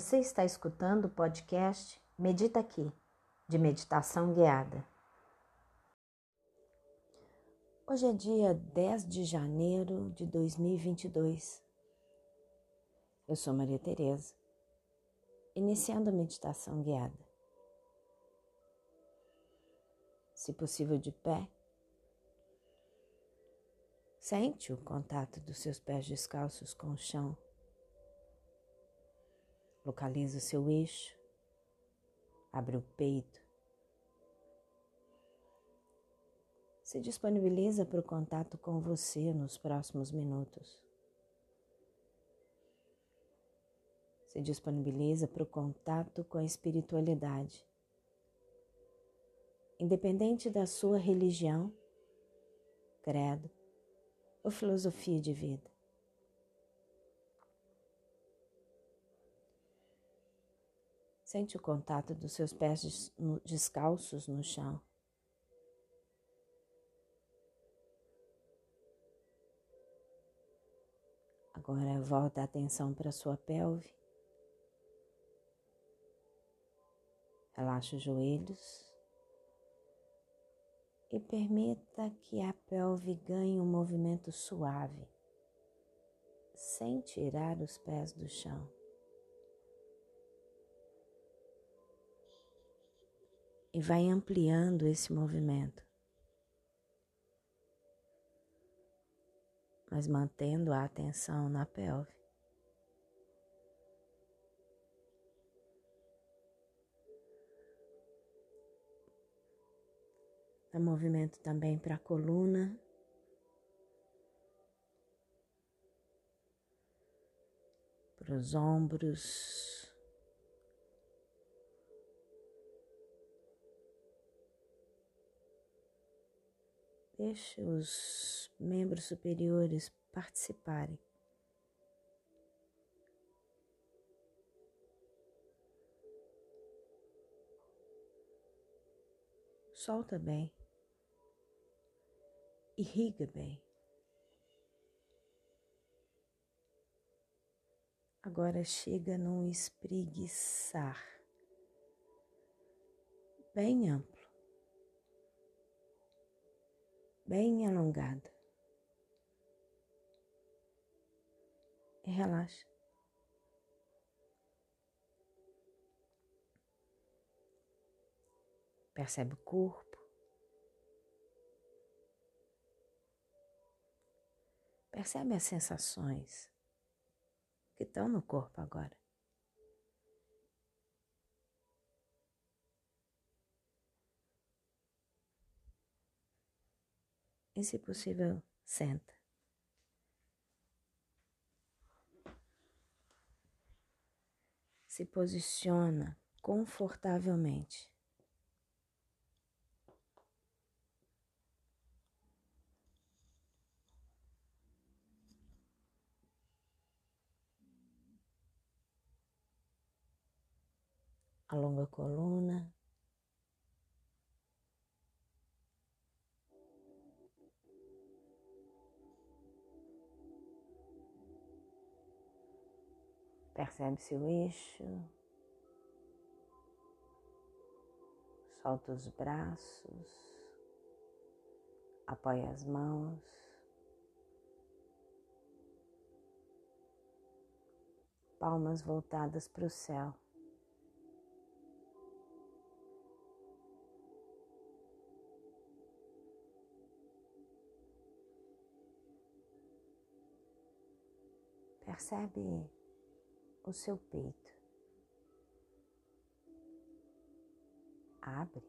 Você está escutando o podcast Medita Aqui, de meditação guiada. Hoje é dia 10 de janeiro de 2022. Eu sou Maria Tereza, iniciando a meditação guiada. Se possível de pé, sente o contato dos seus pés descalços com o chão Localiza o seu eixo, abre o peito. Se disponibiliza para o contato com você nos próximos minutos. Se disponibiliza para o contato com a espiritualidade. Independente da sua religião, credo ou filosofia de vida. Sente o contato dos seus pés descalços no chão. Agora volta a atenção para sua pelve. Relaxa os joelhos e permita que a pelve ganhe um movimento suave, sem tirar os pés do chão. E vai ampliando esse movimento, mas mantendo a atenção na pelve. Dá movimento também para a coluna. Para os ombros. Deixe os membros superiores participarem. Solta bem. Irriga bem. Agora chega num espreguiçar bem amplo. Bem alongada. E relaxa. Percebe o corpo. Percebe as sensações que estão no corpo agora. E, se possível, senta. Se posiciona confortavelmente. Alonga a coluna. Percebe seu eixo. Solta os braços. Apoia as mãos. Palmas voltadas para o céu. Percebe o seu peito. Abre.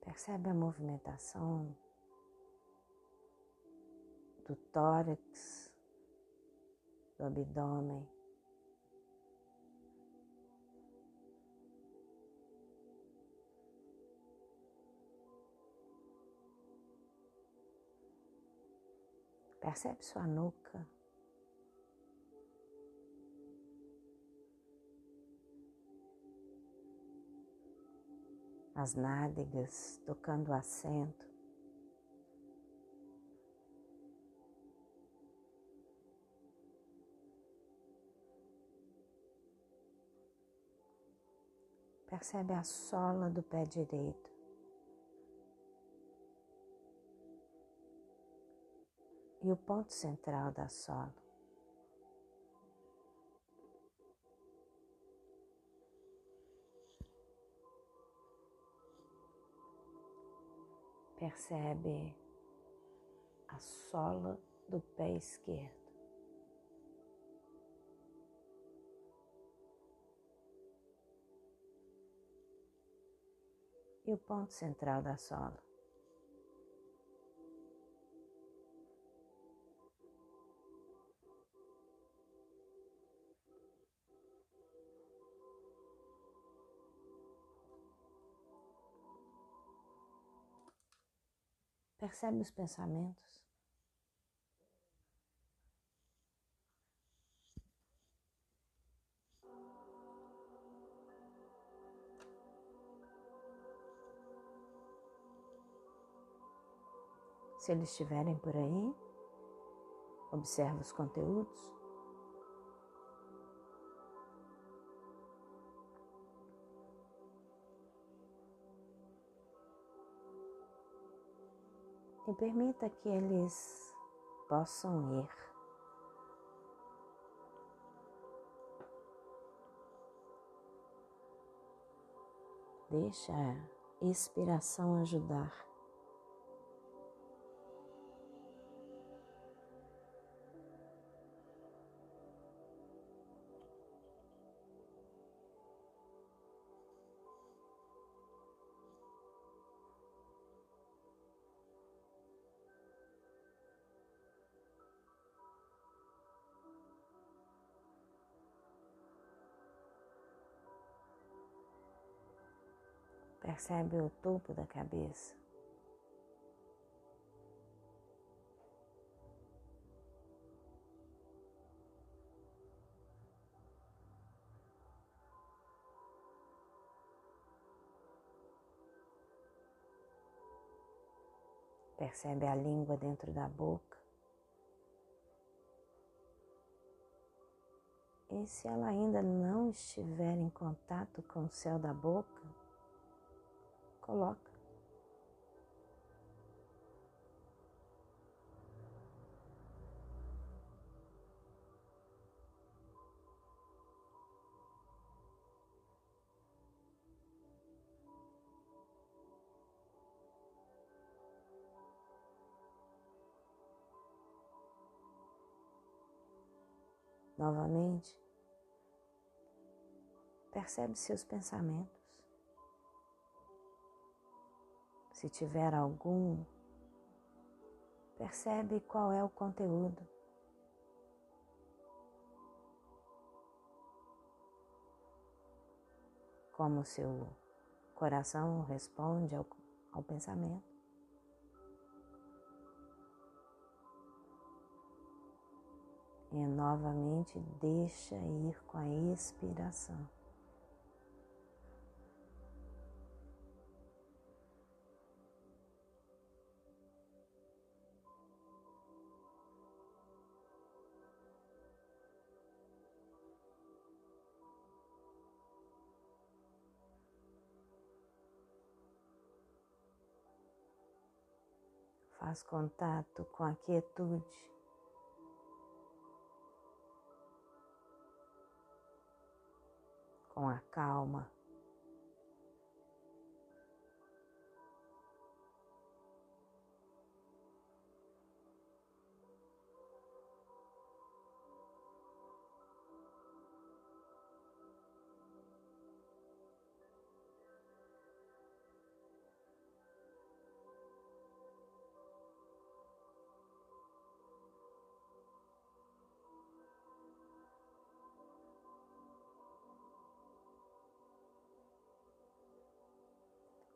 Percebe a movimentação do tórax, do abdômen. Percebe sua nuca. As nádegas tocando o assento. Percebe a sola do pé direito. E o ponto central da sola. Percebe a sola do pé esquerdo. E o ponto central da sola. Percebe os pensamentos? Se eles estiverem por aí, observa os conteúdos. E permita que eles possam ir. Deixa a inspiração ajudar. Percebe o topo da cabeça. Percebe a língua dentro da boca. E se ela ainda não estiver em contato com o céu da boca, coloca. Novamente, percebe seus pensamentos. Se tiver algum, percebe qual é o conteúdo. Como seu coração responde ao, ao pensamento. E novamente deixa ir com a expiração. Faz contato com a quietude. Com a calma.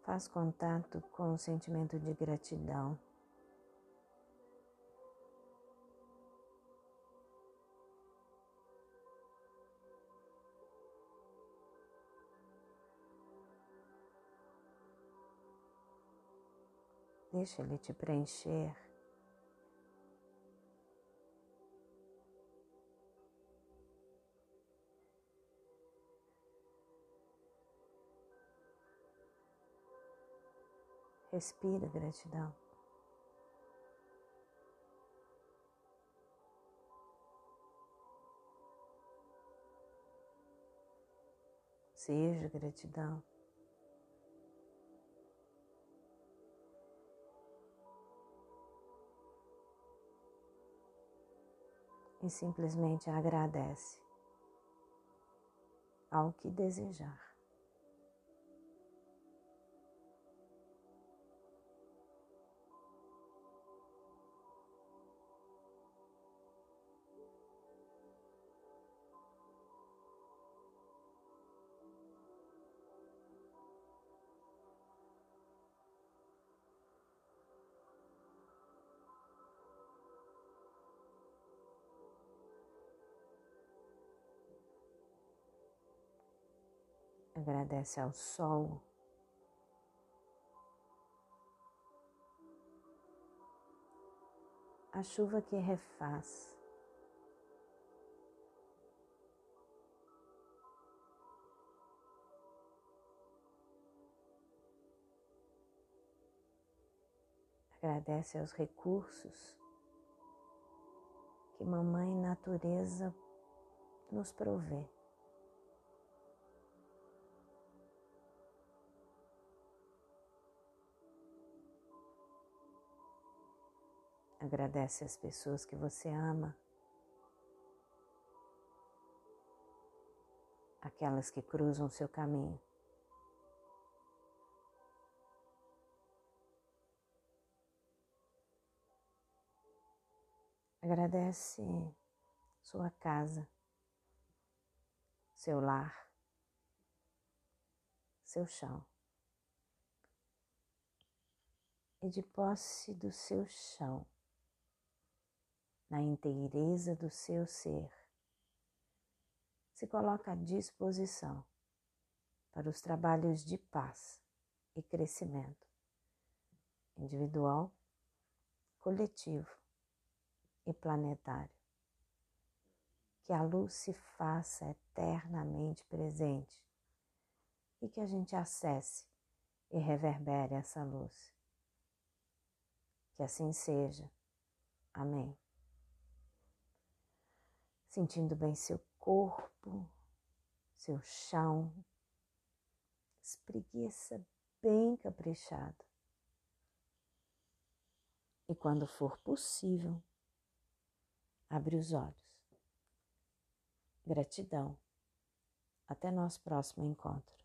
Faz contato com o sentimento de gratidão. Deixa ele te preencher. Respira gratidão. Seja gratidão. E simplesmente agradece ao que desejar. Agradece ao sol. A chuva que refaz. Agradece aos recursos que mamãe natureza nos provê. Agradece as pessoas que você ama, aquelas que cruzam seu caminho. Agradece sua casa, seu lar, seu chão. E de posse do seu chão, na inteireza do seu ser, se coloca à disposição para os trabalhos de paz e crescimento individual, coletivo e planetário. Que a luz se faça eternamente presente e que a gente acesse e reverbere essa luz. Que assim seja. Amém sentindo bem seu corpo, seu chão, espreguiça bem caprichado. E quando for possível, abre os olhos. Gratidão. Até nosso próximo encontro.